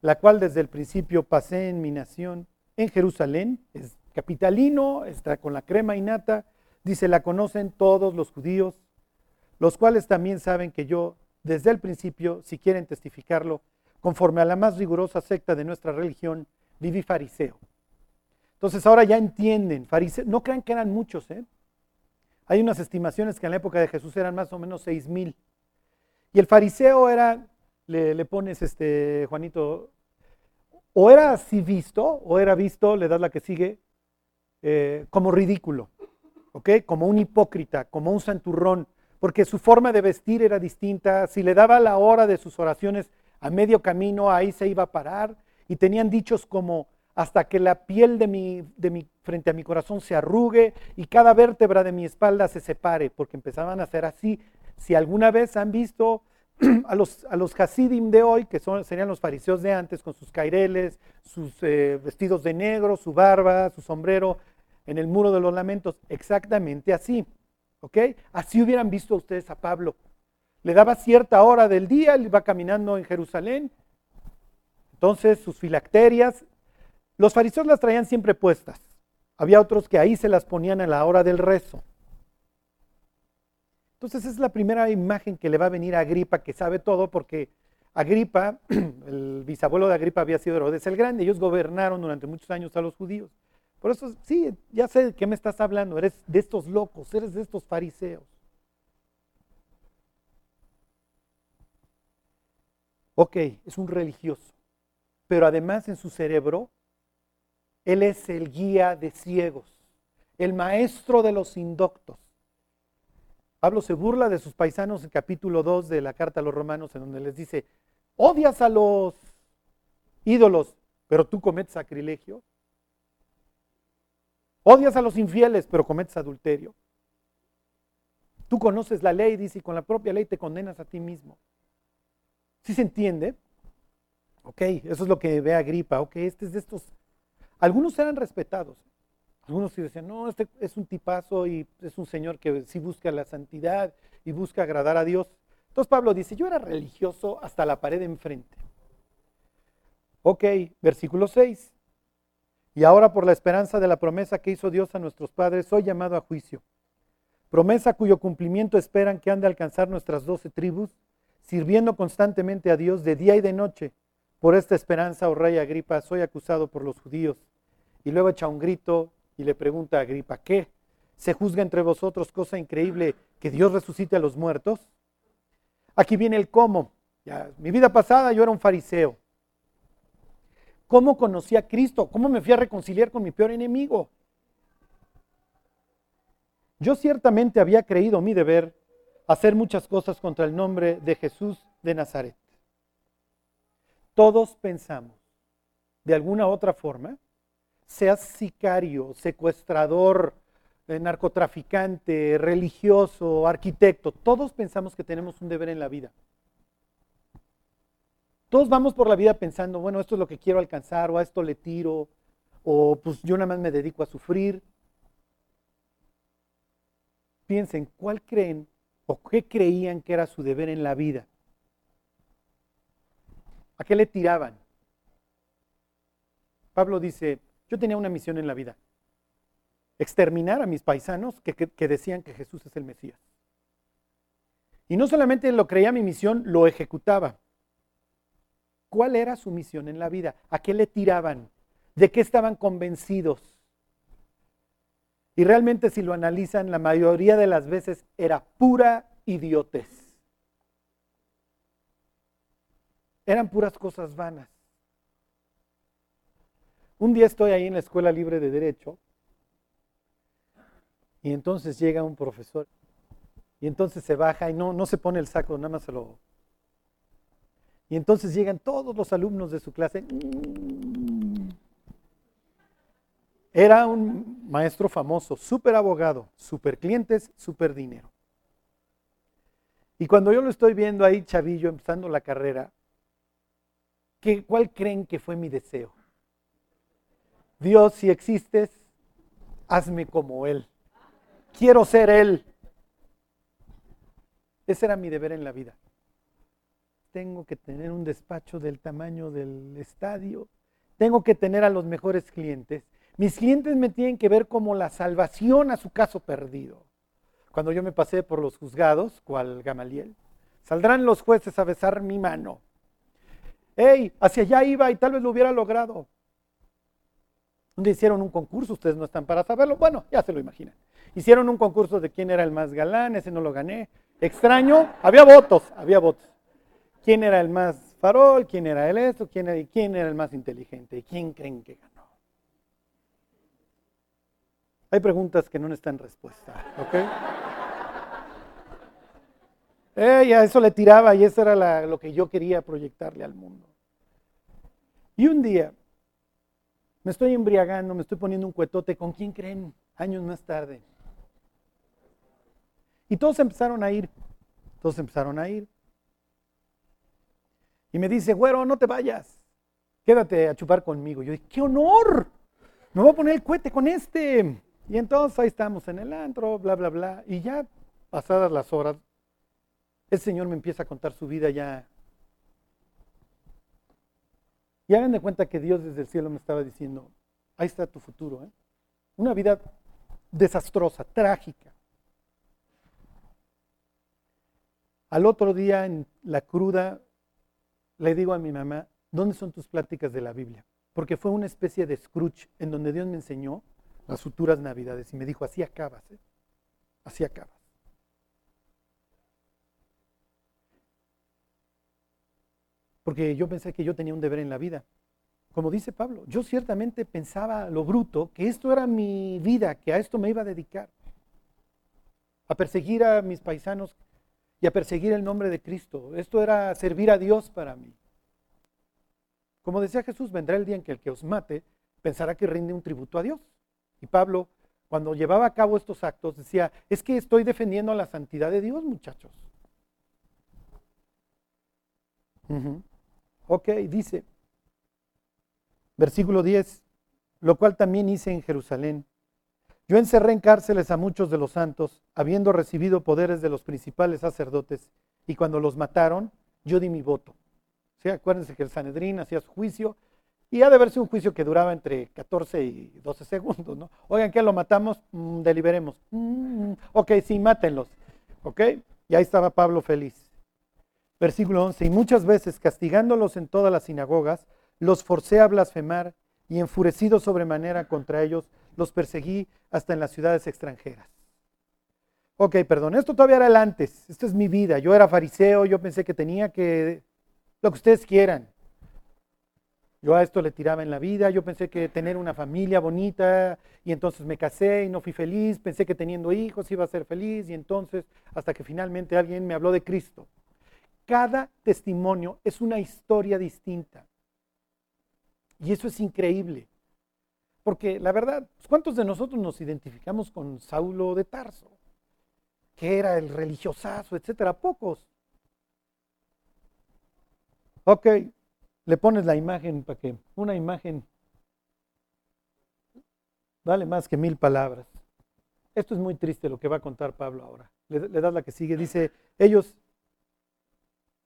la cual desde el principio pasé en mi nación, en Jerusalén, es capitalino, está con la crema y nata, dice, la conocen todos los judíos, los cuales también saben que yo desde el principio, si quieren testificarlo, conforme a la más rigurosa secta de nuestra religión, viví fariseo. Entonces ahora ya entienden, fariseo, no crean que eran muchos, ¿eh? Hay unas estimaciones que en la época de Jesús eran más o menos seis mil. Y el fariseo era, le, pones este, Juanito, o era así visto, o era visto, le das la que sigue, eh, como ridículo, ¿ok? Como un hipócrita, como un santurrón, porque su forma de vestir era distinta. Si le daba la hora de sus oraciones a medio camino, ahí se iba a parar. Y tenían dichos como, hasta que la piel de mi, de mi, frente a mi corazón se arrugue y cada vértebra de mi espalda se separe, porque empezaban a hacer así. Si alguna vez han visto (clears throat) a los, a los Hasidim de hoy, que son, serían los fariseos de antes, con sus caireles, sus eh, vestidos de negro, su barba, su sombrero, en el muro de los lamentos, exactamente así. Así hubieran visto ustedes a Pablo. Le daba cierta hora del día, él iba caminando en Jerusalén. Entonces sus filacterias los fariseos las traían siempre puestas. Había otros que ahí se las ponían a la hora del rezo. Entonces es la primera imagen que le va a venir a Agripa, que sabe todo, porque Agripa, (clears throat) el bisabuelo de Agripa había sido Herodes el Grande, ellos gobernaron durante muchos años a los judíos. Por eso, sí, ya sé de qué me estás hablando, eres de estos locos, eres de estos fariseos. Ok, es un religioso, pero además en su cerebro él es el guía de ciegos, el maestro de los indoctos. Pablo se burla de sus paisanos en capítulo 2 de la carta a los romanos, en donde les dice, odias a los ídolos, pero tú cometes sacrilegio. Odias a los infieles, pero cometes adulterio. Tú conoces la ley, dice, y con la propia ley te condenas a ti mismo. ¿Sí se entiende? Ok, eso es lo que ve Agripa. Ok, este es de estos algunos eran respetados. Algunos sí decían, no, este es un tipazo y es un señor que sí busca la santidad y busca agradar a Dios. Entonces Pablo dice, yo era religioso hasta la pared de enfrente. Ok, versículo 6. Y ahora por la esperanza de la promesa que hizo Dios a nuestros padres, soy llamado a juicio. Promesa cuyo cumplimiento esperan que han de alcanzar nuestras doce tribus, sirviendo constantemente a Dios de día y de noche por esta esperanza, oh rey Agripa, soy acusado por los judíos. Y luego echa un grito y le pregunta a Agripa, ¿qué? ¿Se juzga entre vosotros cosa increíble que Dios resucite a los muertos? Aquí viene el cómo. Ya, mi vida pasada yo era un fariseo. ¿Cómo conocí a Cristo? ¿Cómo me fui a reconciliar con mi peor enemigo? Yo ciertamente había creído mi deber hacer muchas cosas contra el nombre de Jesús de Nazaret. Todos pensamos, de alguna otra forma, seas sicario, secuestrador, eh, narcotraficante, religioso, arquitecto, todos pensamos que tenemos un deber en la vida. Todos vamos por la vida pensando, bueno, esto es lo que quiero alcanzar, o a esto le tiro, o pues yo nada más me dedico a sufrir. Piensen, ¿cuál creen o qué creían que era su deber en la vida? ¿A qué le tiraban? Pablo dice, yo tenía una misión en la vida, exterminar a mis paisanos que, decían que Jesús es el Mesías. Y no solamente lo creía mi misión, lo ejecutaba. ¿Cuál era su misión en la vida? ¿A qué le tiraban? ¿De qué estaban convencidos? Y realmente si lo analizan, la mayoría de las veces era pura idiotez. Eran puras cosas vanas. Un día estoy ahí en la Escuela Libre de Derecho y entonces llega un profesor y entonces se baja y no, no se pone el saco, nada más se lo... Y entonces llegan todos los alumnos de su clase. Era un maestro famoso, súper abogado, súper clientes, súper dinero. Y cuando yo lo estoy viendo ahí, chavillo, empezando la carrera, ¿Cuál creen que fue mi deseo? Dios, si existes, hazme como Él. Quiero ser Él. Ese era mi deber en la vida. Tengo que tener un despacho del tamaño del estadio. Tengo que tener a los mejores clientes. Mis clientes me tienen que ver como la salvación a su caso perdido. Cuando yo me pasé por los juzgados, cual Gamaliel, saldrán los jueces a besar mi mano hey, hacia allá iba y tal vez lo hubiera logrado. Donde hicieron un concurso, ustedes no están para saberlo, bueno, ya se lo imaginan. Hicieron un concurso de quién era el más galán, ese no lo gané. extraño, había votos, había votos. ¿Quién era el más farol? ¿Quién era el esto? ¿Quién era, el más inteligente? ¿Quién creen que ganó? Hay preguntas que no están respuesta, ¿ok? Eh, a eso le tiraba y eso era lo que yo quería proyectarle al mundo. Y un día me estoy embriagando, me estoy poniendo un cuetote. ¿Con quién creen? Años más tarde. Y todos empezaron a ir. Todos empezaron a ir. Y me dice, güero, no te vayas. Quédate a chupar conmigo. Yo dije, ¡qué honor! Me voy a poner el cohete con este. Y entonces ahí estamos en el antro, bla, bla, bla. Y ya pasadas las horas, el Señor me empieza a contar su vida ya. Y hagan de cuenta que Dios desde el cielo me estaba diciendo, ahí está tu futuro. ¿eh? Una vida desastrosa, trágica. Al otro día, en la cruda, le digo a mi mamá, ¿dónde son tus pláticas de la Biblia? Porque fue una especie de Scrooge en donde Dios me enseñó las futuras navidades y me dijo, así acabas, ¿eh? así acabas. Porque yo pensé que yo tenía un deber en la vida. Como dice Pablo, yo ciertamente pensaba lo bruto, que esto era mi vida, que a esto me iba a dedicar. A perseguir a mis paisanos y a perseguir el nombre de Cristo. Esto era servir a Dios para mí. Como decía Jesús, vendrá el día en que el que os mate pensará que rinde un tributo a Dios. Y Pablo, cuando llevaba a cabo estos actos, decía, es que estoy defendiendo la santidad de Dios, muchachos. Ok, dice, versículo 10, lo cual también hice en Jerusalén. Yo encerré en cárceles a muchos de los santos, habiendo recibido poderes de los principales sacerdotes, y cuando los mataron, yo di mi voto. Acuérdense que el Sanedrín hacía su juicio y ha de verse un juicio que duraba entre 14 y 12 segundos, ¿no? Oigan, ¿qué lo matamos? Mm, deliberemos. Mm, ok, sí, mátenlos. ¿Ok? Y ahí estaba Pablo feliz. Versículo 11. Y muchas veces, castigándolos en todas las sinagogas, los forcé a blasfemar y enfurecido sobremanera contra ellos, los perseguí hasta en las ciudades extranjeras. Ok, perdón, esto todavía era el antes, esto es mi vida, yo era fariseo, yo pensé que tenía que, lo que ustedes quieran, yo a esto le tiraba en la vida, yo pensé que tener una familia bonita y entonces me casé y no fui feliz, pensé que teniendo hijos iba a ser feliz y entonces hasta que finalmente alguien me habló de Cristo. Cada testimonio es una historia distinta. Y eso es increíble. Porque la verdad, pues, ¿cuántos de nosotros nos identificamos con Saulo de Tarso? Que era el religiosazo, etcétera. Pocos. Ok, le pones la imagen para que una imagen vale más que mil palabras. Esto es muy triste lo que va a contar Pablo ahora. Le, le das la que sigue. Dice, ellos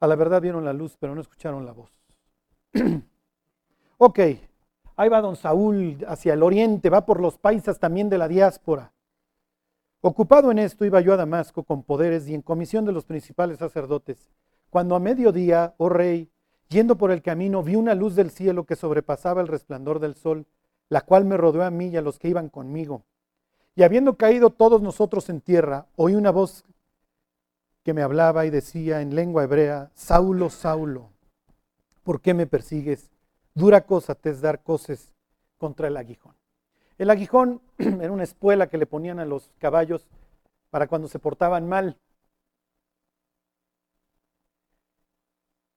a la verdad vieron la luz, pero no escucharon la voz. (clears throat) ok, ahí va don Saúl hacia el oriente, va por los paisas también de la diáspora. Ocupado en esto, iba yo a Damasco con poderes y en comisión de los principales sacerdotes. Cuando a mediodía, oh rey, Yendo por el camino vi una luz del cielo que sobrepasaba el resplandor del sol, la cual me rodeó a mí y a los que iban conmigo. Y habiendo caído todos nosotros en tierra, oí una voz que me hablaba y decía en lengua hebrea, Saulo, Saulo, ¿por qué me persigues? Dura cosa te es dar coces contra el aguijón. El aguijón (clears throat) era una espuela que le ponían a los caballos para cuando se portaban mal.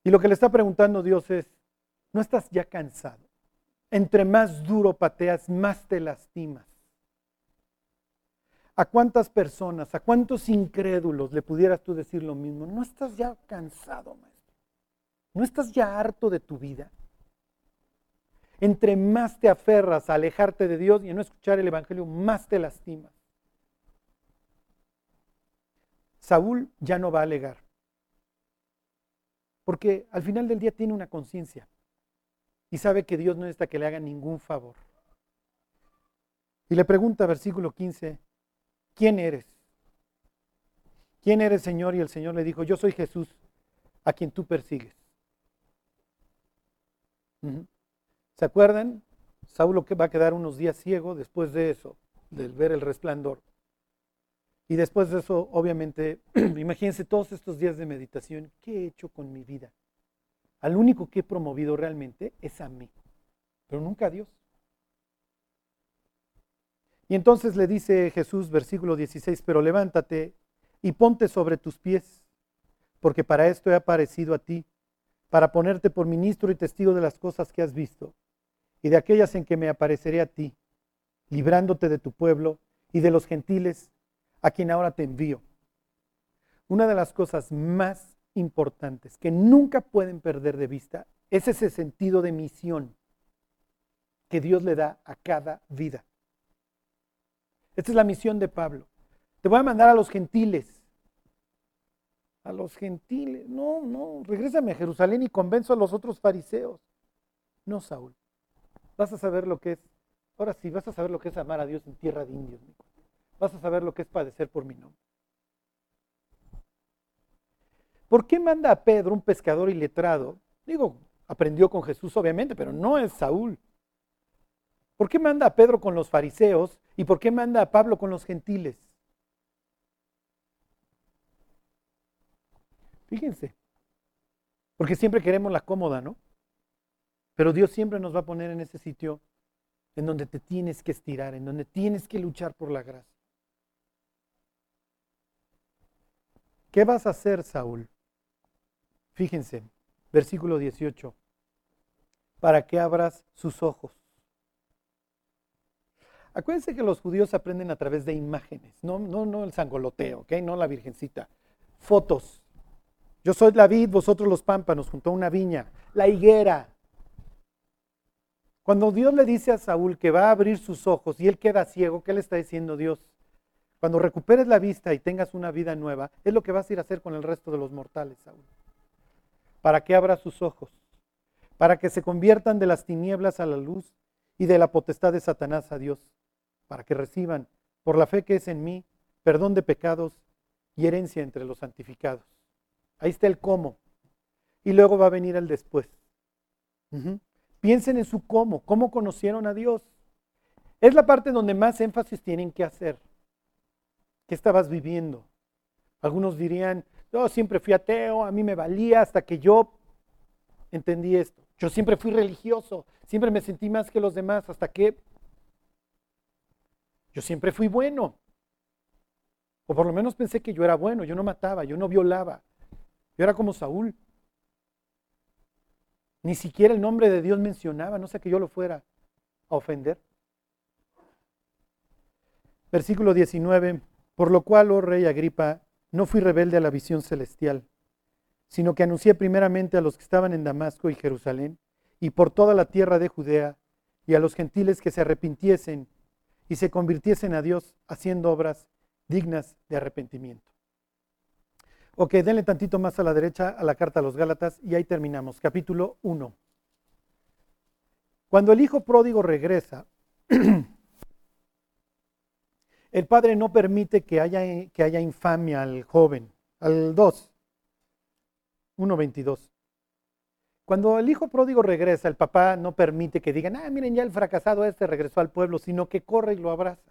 Y lo que le está preguntando Dios es, ¿no estás ya cansado? Entre más duro pateas, más te lastimas. ¿A cuántas personas, a cuántos incrédulos le pudieras tú decir lo mismo? ¿No estás ya cansado, maestro? ¿No estás ya harto de tu vida? Entre más te aferras a alejarte de Dios y a no escuchar el Evangelio, más te lastimas. Saúl ya no va a alegar. Porque al final del día tiene una conciencia y sabe que Dios no necesita que le haga ningún favor. Y le pregunta, versículo 15, ¿quién eres? ¿Quién eres, Señor? Y el Señor le dijo, yo soy Jesús, a quien tú persigues. ¿Se acuerdan? Saulo va a quedar unos días ciego después de eso, del ver el resplandor. Y después de eso, obviamente, (clears throat) imagínense todos estos días de meditación, ¿qué he hecho con mi vida? Al único que he promovido realmente es a mí, pero nunca a Dios. Y entonces le dice Jesús, versículo 16, pero levántate y ponte sobre tus pies, porque para esto he aparecido a ti, para ponerte por ministro y testigo de las cosas que has visto y de aquellas en que me apareceré a ti, librándote de tu pueblo y de los gentiles a quien ahora te envío. Una de las cosas más importantes que nunca pueden perder de vista es ese sentido de misión que Dios le da a cada vida. Esta es la misión de Pablo. Te voy a mandar a los gentiles. A los gentiles. No, no, regrésame a Jerusalén y convenzo a los otros fariseos. No, Saúl. Vas a saber lo que es. Ahora sí, vas a saber lo que es amar a Dios en tierra de indios vas a saber lo que es padecer por mi nombre. ¿Por qué manda a Pedro, un pescador iletrado? Digo, aprendió con Jesús obviamente, pero no es Saúl. ¿Por qué manda a Pedro con los fariseos y por qué manda a Pablo con los gentiles? Fíjense, porque siempre queremos la cómoda, ¿no? Pero Dios siempre nos va a poner en ese sitio en donde te tienes que estirar, en donde tienes que luchar por la gracia. ¿Qué vas a hacer, Saúl? Fíjense, versículo 18. Para que abras sus ojos. Acuérdense que los judíos aprenden a través de imágenes, no, no, no el sangoloteo, ¿ok? No la virgencita. Fotos. Yo soy la vid, vosotros los pámpanos, junto a una viña. La higuera. Cuando Dios le dice a Saúl que va a abrir sus ojos y él queda ciego, ¿qué le está diciendo Dios? Cuando recuperes la vista y tengas una vida nueva, es lo que vas a ir a hacer con el resto de los mortales, Saúl. Para que abra sus ojos, para que se conviertan de las tinieblas a la luz y de la potestad de Satanás a Dios, para que reciban, por la fe que es en mí, perdón de pecados y herencia entre los santificados. Ahí está el cómo. Y luego va a venir el después. Piensen en su cómo, cómo conocieron a Dios. Es la parte donde más énfasis tienen que hacer. ¿Qué estabas viviendo? Algunos dirían, yo siempre fui ateo, a mí me valía hasta que yo entendí esto. Yo siempre fui religioso, siempre me sentí más que los demás hasta que yo siempre fui bueno. O por lo menos pensé que yo era bueno, yo no mataba, yo no violaba. Yo era como Saúl. Ni siquiera el nombre de Dios mencionaba, no sé que yo lo fuera a ofender. Versículo 19. Por lo cual, oh rey Agripa, no fui rebelde a la visión celestial, sino que anuncié primeramente a los que estaban en Damasco y Jerusalén, y por toda la tierra de Judea, y a los gentiles que se arrepintiesen y se convirtiesen a Dios haciendo obras dignas de arrepentimiento. Ok, denle tantito más a la derecha a la carta a los Gálatas y ahí terminamos. Capítulo 1. Cuando el hijo pródigo regresa, (clears throat) El padre no permite que haya, que haya infamia al joven. Al 2, 1.22. Cuando el hijo pródigo regresa, el papá no permite que digan, ah, miren, ya el fracasado este regresó al pueblo, sino que corre y lo abraza.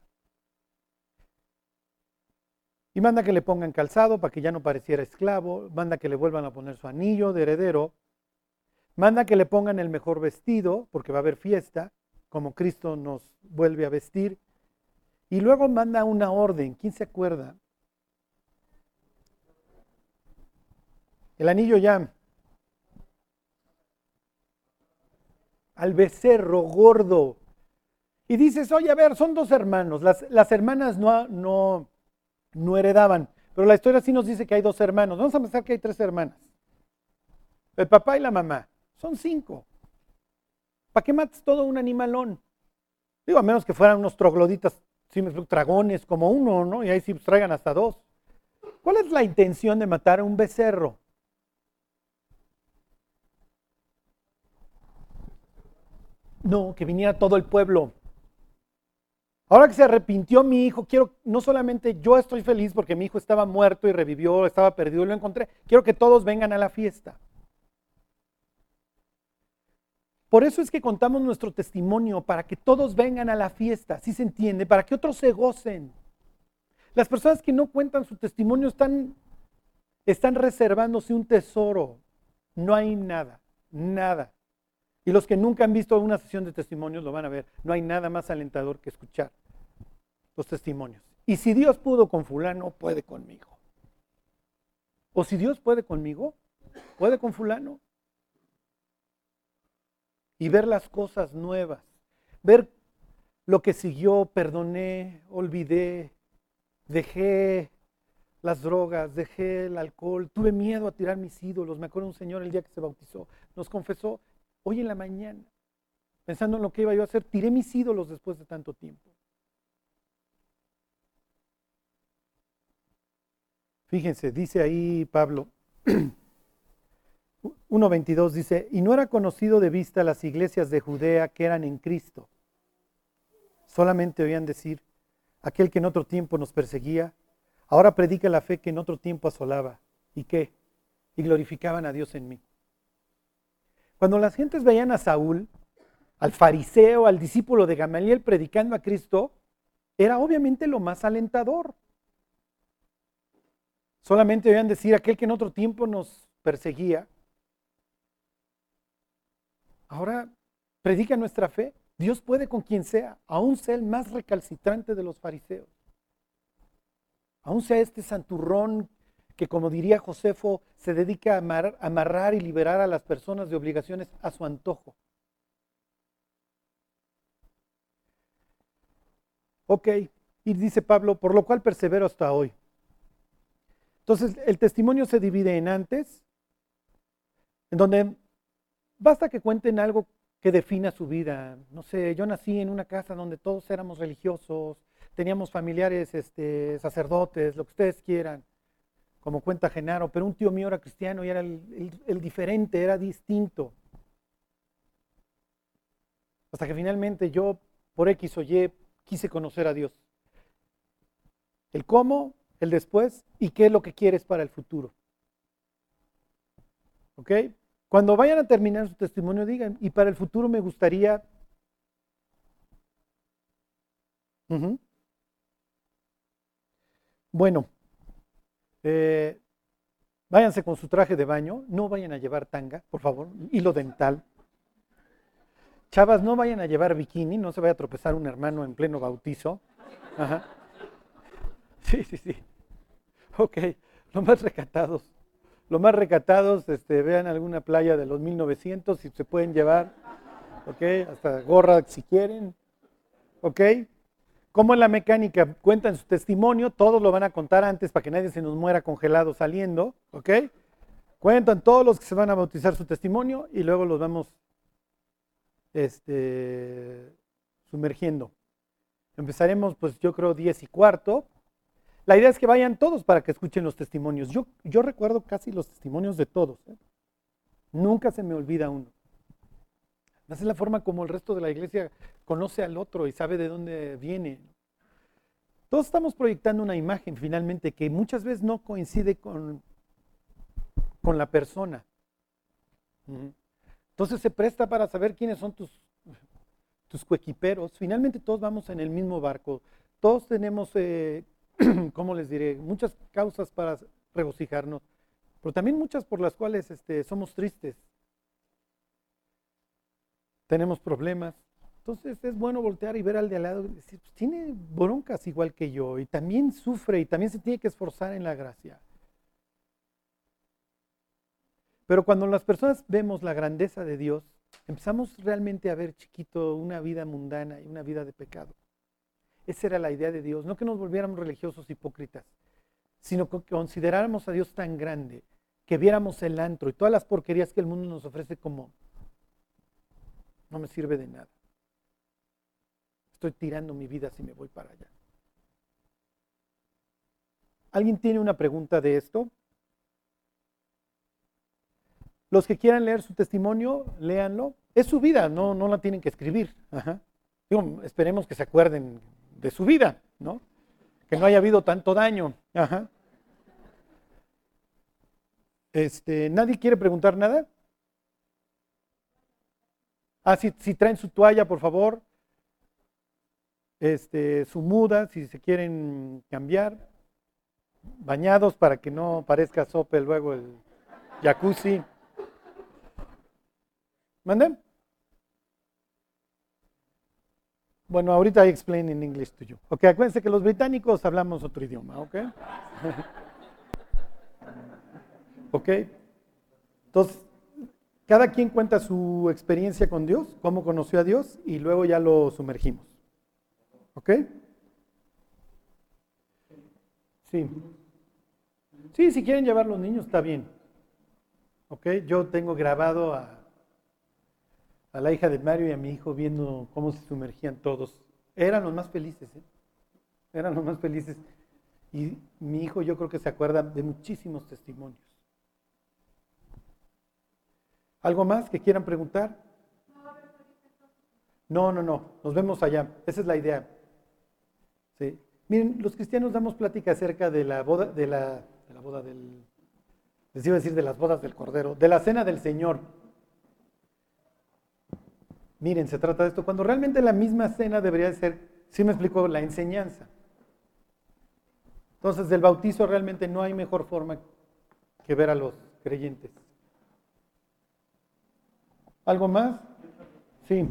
Y manda que le pongan calzado para que ya no pareciera esclavo, manda que le vuelvan a poner su anillo de heredero, manda que le pongan el mejor vestido, porque va a haber fiesta, como Cristo nos vuelve a vestir, y luego manda una orden. ¿Quién se acuerda? El anillo ya. Al becerro gordo. Y dices, oye, a ver, son dos hermanos. Las, las hermanas no, no, no heredaban. Pero la historia sí nos dice que hay dos hermanos. Vamos a pensar que hay tres hermanas. El papá y la mamá. Son cinco. ¿Para qué mates todo un animalón? Digo, a menos que fueran unos trogloditas sí, dragones como uno, ¿no? Y ahí sí traigan hasta dos. ¿Cuál es la intención de matar a un becerro? No, que viniera todo el pueblo. Ahora que se arrepintió mi hijo, quiero, no solamente yo estoy feliz porque mi hijo estaba muerto y revivió, estaba perdido y lo encontré, quiero que todos vengan a la fiesta. Por eso es que contamos nuestro testimonio, para que todos vengan a la fiesta, si se entiende, para que otros se gocen. Las personas que no cuentan su testimonio están, están reservándose un tesoro. No hay nada, nada. Y los que nunca han visto una sesión de testimonios lo van a ver. No hay nada más alentador que escuchar los testimonios. Y si Dios pudo con fulano, puede conmigo. O si Dios puede conmigo, puede con fulano. Y ver las cosas nuevas. Ver lo que siguió, perdoné, olvidé, dejé las drogas, dejé el alcohol, tuve miedo a tirar mis ídolos. Me acuerdo un señor el día que se bautizó, nos confesó, hoy en la mañana, pensando en lo que iba yo a hacer, tiré mis ídolos después de tanto tiempo. Fíjense, dice ahí Pablo, (clears throat) 1.22 dice, y no era conocido de vista las iglesias de Judea que eran en Cristo. Solamente oían decir, aquel que en otro tiempo nos perseguía, ahora predica la fe que en otro tiempo asolaba. ¿Y qué? Y glorificaban a Dios en mí. Cuando las gentes veían a Saúl, al fariseo, al discípulo de Gamaliel predicando a Cristo, era obviamente lo más alentador. Solamente oían decir aquel que en otro tiempo nos perseguía. Ahora predica nuestra fe. Dios puede con quien sea, aún sea el más recalcitrante de los fariseos. Aún sea este santurrón que como diría Josefo, se dedica a amarrar y liberar a las personas de obligaciones a su antojo. Ok, y dice Pablo, por lo cual persevero hasta hoy. Entonces, el testimonio se divide en antes, en donde basta que cuenten algo que defina su vida. No sé, yo nací en una casa donde todos éramos religiosos, teníamos familiares este, sacerdotes, lo que ustedes quieran como cuenta Genaro, pero un tío mío era cristiano y era el, diferente, era distinto. Hasta que finalmente yo, por X o Y, quise conocer a Dios. El cómo, el después y qué es lo que quieres para el futuro. ¿Ok? Cuando vayan a terminar su testimonio, digan, y para el futuro me gustaría... Bueno, eh, váyanse con su traje de baño, no vayan a llevar tanga, por favor, hilo dental. Chavas, no vayan a llevar bikini, no se vaya a tropezar un hermano en pleno bautizo. Sí, sí, sí. Ok, lo más recatados. Lo más recatados, este, vean alguna playa de los 1900 si se pueden llevar. Ok, hasta gorra si quieren. Ok. Como en la mecánica cuentan su testimonio, todos lo van a contar antes para que nadie se nos muera congelado saliendo, ¿ok? Cuentan todos los que se van a bautizar su testimonio y luego los vamos este, sumergiendo. Empezaremos, pues yo creo, 10 y cuarto. La idea es que vayan todos para que escuchen los testimonios. Yo, yo recuerdo casi los testimonios de todos. ¿eh? Nunca se me olvida uno. Esa es la forma como el resto de la iglesia conoce al otro y sabe de dónde viene. Todos estamos proyectando una imagen finalmente que muchas veces no coincide con, con la persona. Entonces se presta para saber quiénes son tus, tus coequiperos. Finalmente todos vamos en el mismo barco. Todos tenemos, eh, (clears throat) ¿cómo les diré? Muchas causas para regocijarnos, pero también muchas por las cuales este, somos tristes tenemos problemas. Entonces es bueno voltear y ver al de al lado y decir, pues tiene broncas igual que yo y también sufre y también se tiene que esforzar en la gracia. Pero cuando las personas vemos la grandeza de Dios, empezamos realmente a ver chiquito una vida mundana y una vida de pecado. Esa era la idea de Dios, no que nos volviéramos religiosos hipócritas, sino que consideráramos a Dios tan grande, que viéramos el antro y todas las porquerías que el mundo nos ofrece como no me sirve de nada. Estoy tirando mi vida si me voy para allá. ¿Alguien tiene una pregunta de esto? Los que quieran leer su testimonio, léanlo. Es su vida, no, no la tienen que escribir. esperemos que se acuerden de su vida, ¿no? Que no haya habido tanto daño. Este, ¿Nadie quiere preguntar nada? Ah, si, traen su toalla, por favor. este, su muda, si se quieren cambiar, bañados para que no parezca sope luego el jacuzzi. ¿Manden? Bueno, ahorita I explain in English to you. Ok, acuérdense que los británicos hablamos otro idioma, ok? (laughs) ok. Entonces, cada quien cuenta su experiencia con Dios, cómo conoció a Dios y luego ya lo sumergimos. ¿Ok? Sí. Sí, si quieren llevar los niños, está bien. ¿Ok? Yo tengo grabado a, a la hija de Mario y a mi hijo viendo cómo se sumergían todos. Eran los más felices, ¿eh? Eran los más felices. Y mi hijo yo creo que se acuerda de muchísimos testimonios. ¿Algo más que quieran preguntar? No, no, no. Nos vemos allá. Esa es la idea. Sí. Miren, los cristianos damos plática acerca de la boda, de la, de la boda del, les iba a decir de las bodas del Cordero, de la cena del Señor. Miren, se trata de esto, cuando realmente la misma cena debería ser, sí me explicó, la enseñanza. Entonces, del bautizo realmente no hay mejor forma que ver a los creyentes. ¿Algo más? Sí.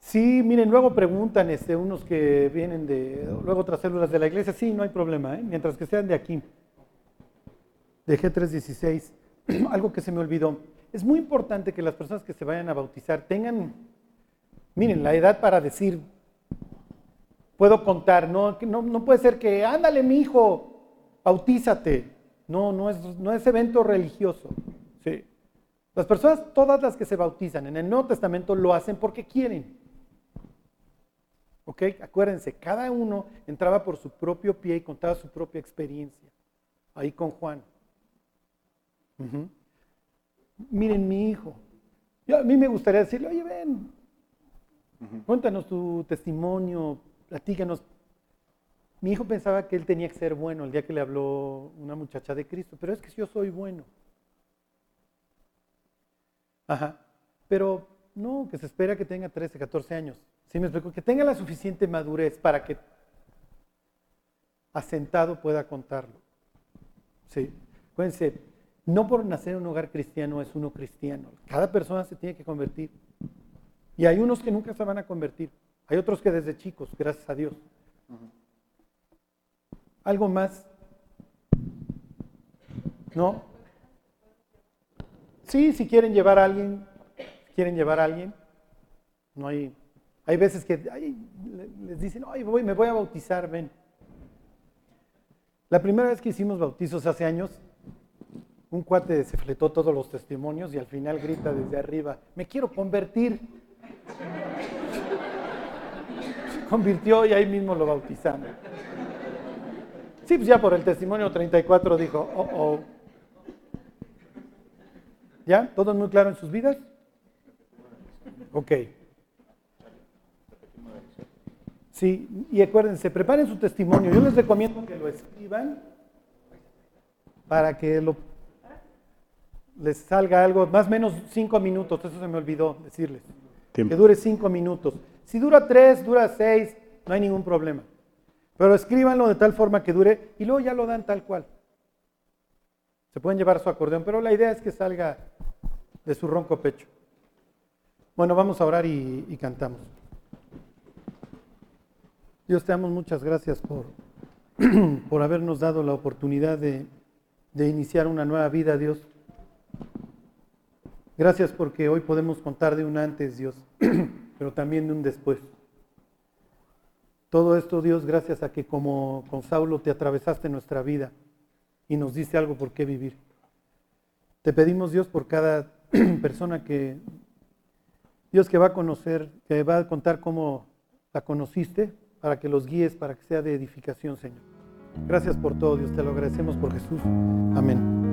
Sí, miren, luego preguntan este, unos que vienen de, luego otras células de la iglesia, sí, no hay problema, ¿eh? mientras que sean de aquí, de G316. Algo que se me olvidó, es muy importante que las personas que se vayan a bautizar tengan, miren, la edad para decir, puedo contar, no, no, puede ser que, ándale mi hijo, bautízate. No, no es, no es evento religioso. Sí. Las personas, todas las que se bautizan en el Nuevo Testamento, lo hacen porque quieren. ¿Ok? Acuérdense, cada uno entraba por su propio pie y contaba su propia experiencia. Ahí con Juan. Miren, mi hijo. a mí me gustaría decirle, oye, ven, cuéntanos tu testimonio, platícanos. Mi hijo pensaba que él tenía que ser bueno el día que le habló una muchacha de Cristo, pero es que yo soy bueno. Ajá. Pero no, que se espera que tenga 13, 14 años. ¿Sí me explico? Que tenga la suficiente madurez para que asentado pueda contarlo. Sí. Acuérdense, no por nacer en un hogar cristiano es uno cristiano. Cada persona se tiene que convertir. Y hay unos que nunca se van a convertir. Hay otros que desde chicos, gracias a Dios. ¿Algo más? ¿No? Sí, si quieren llevar a alguien, quieren llevar a alguien, no hay hay veces que les dicen, ay, me voy a bautizar, ven. La primera vez que hicimos bautizos hace años, un cuate se fletó todos los testimonios y al final grita desde arriba, me quiero convertir. Se convirtió y ahí mismo lo bautizamos. Sí, pues ya por el testimonio 34 dijo, oh, oh. ¿Ya? ¿Todo muy claro en sus vidas? Ok. Sí, y acuérdense, preparen su testimonio. Yo les recomiendo que lo escriban para que lo, les salga algo, más o menos cinco minutos, eso se me olvidó decirles. Que dure cinco minutos. Si dura tres, dura seis, no hay ningún problema. Pero escríbanlo de tal forma que dure y luego ya lo dan tal cual. Se pueden llevar su acordeón, pero la idea es que salga de su ronco pecho. Bueno, vamos a orar y, y cantamos. Dios te damos muchas gracias por, (clears throat) por habernos dado la oportunidad de, de iniciar una nueva vida, Dios. Gracias porque hoy podemos contar de un antes, Dios, (clears throat) pero también de un después. Todo esto, Dios, gracias a que como con Saulo te atravesaste nuestra vida y nos diste algo por qué vivir. Te pedimos, Dios, por cada (clears throat) persona que, Dios, que va a conocer, que va a contar cómo la conociste, para que los guíes, para que sea de edificación, Señor. Gracias por todo, Dios, te lo agradecemos por Jesús. Amén.